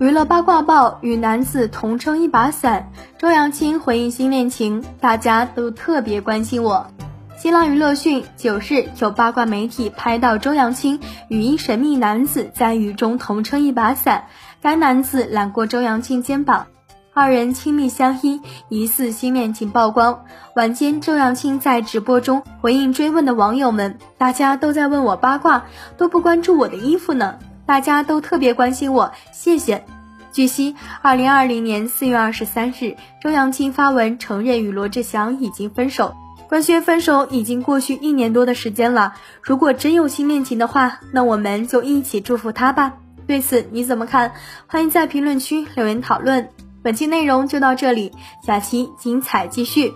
娱乐八卦报与男子同撑一把伞，周扬青回应新恋情，大家都特别关心我。新浪娱乐讯，九日有八卦媒体拍到周扬青与一神秘男子在雨中同撑一把伞，该男子揽过周扬青肩膀，二人亲密相依，疑似新恋情曝光。晚间，周扬青在直播中回应追问的网友们，大家都在问我八卦，都不关注我的衣服呢。大家都特别关心我，谢谢。据悉，二零二零年四月二十三日，周扬青发文承认与罗志祥已经分手。官宣分手已经过去一年多的时间了，如果真有新恋情的话，那我们就一起祝福他吧。对此你怎么看？欢迎在评论区留言讨论。本期内容就到这里，下期精彩继续。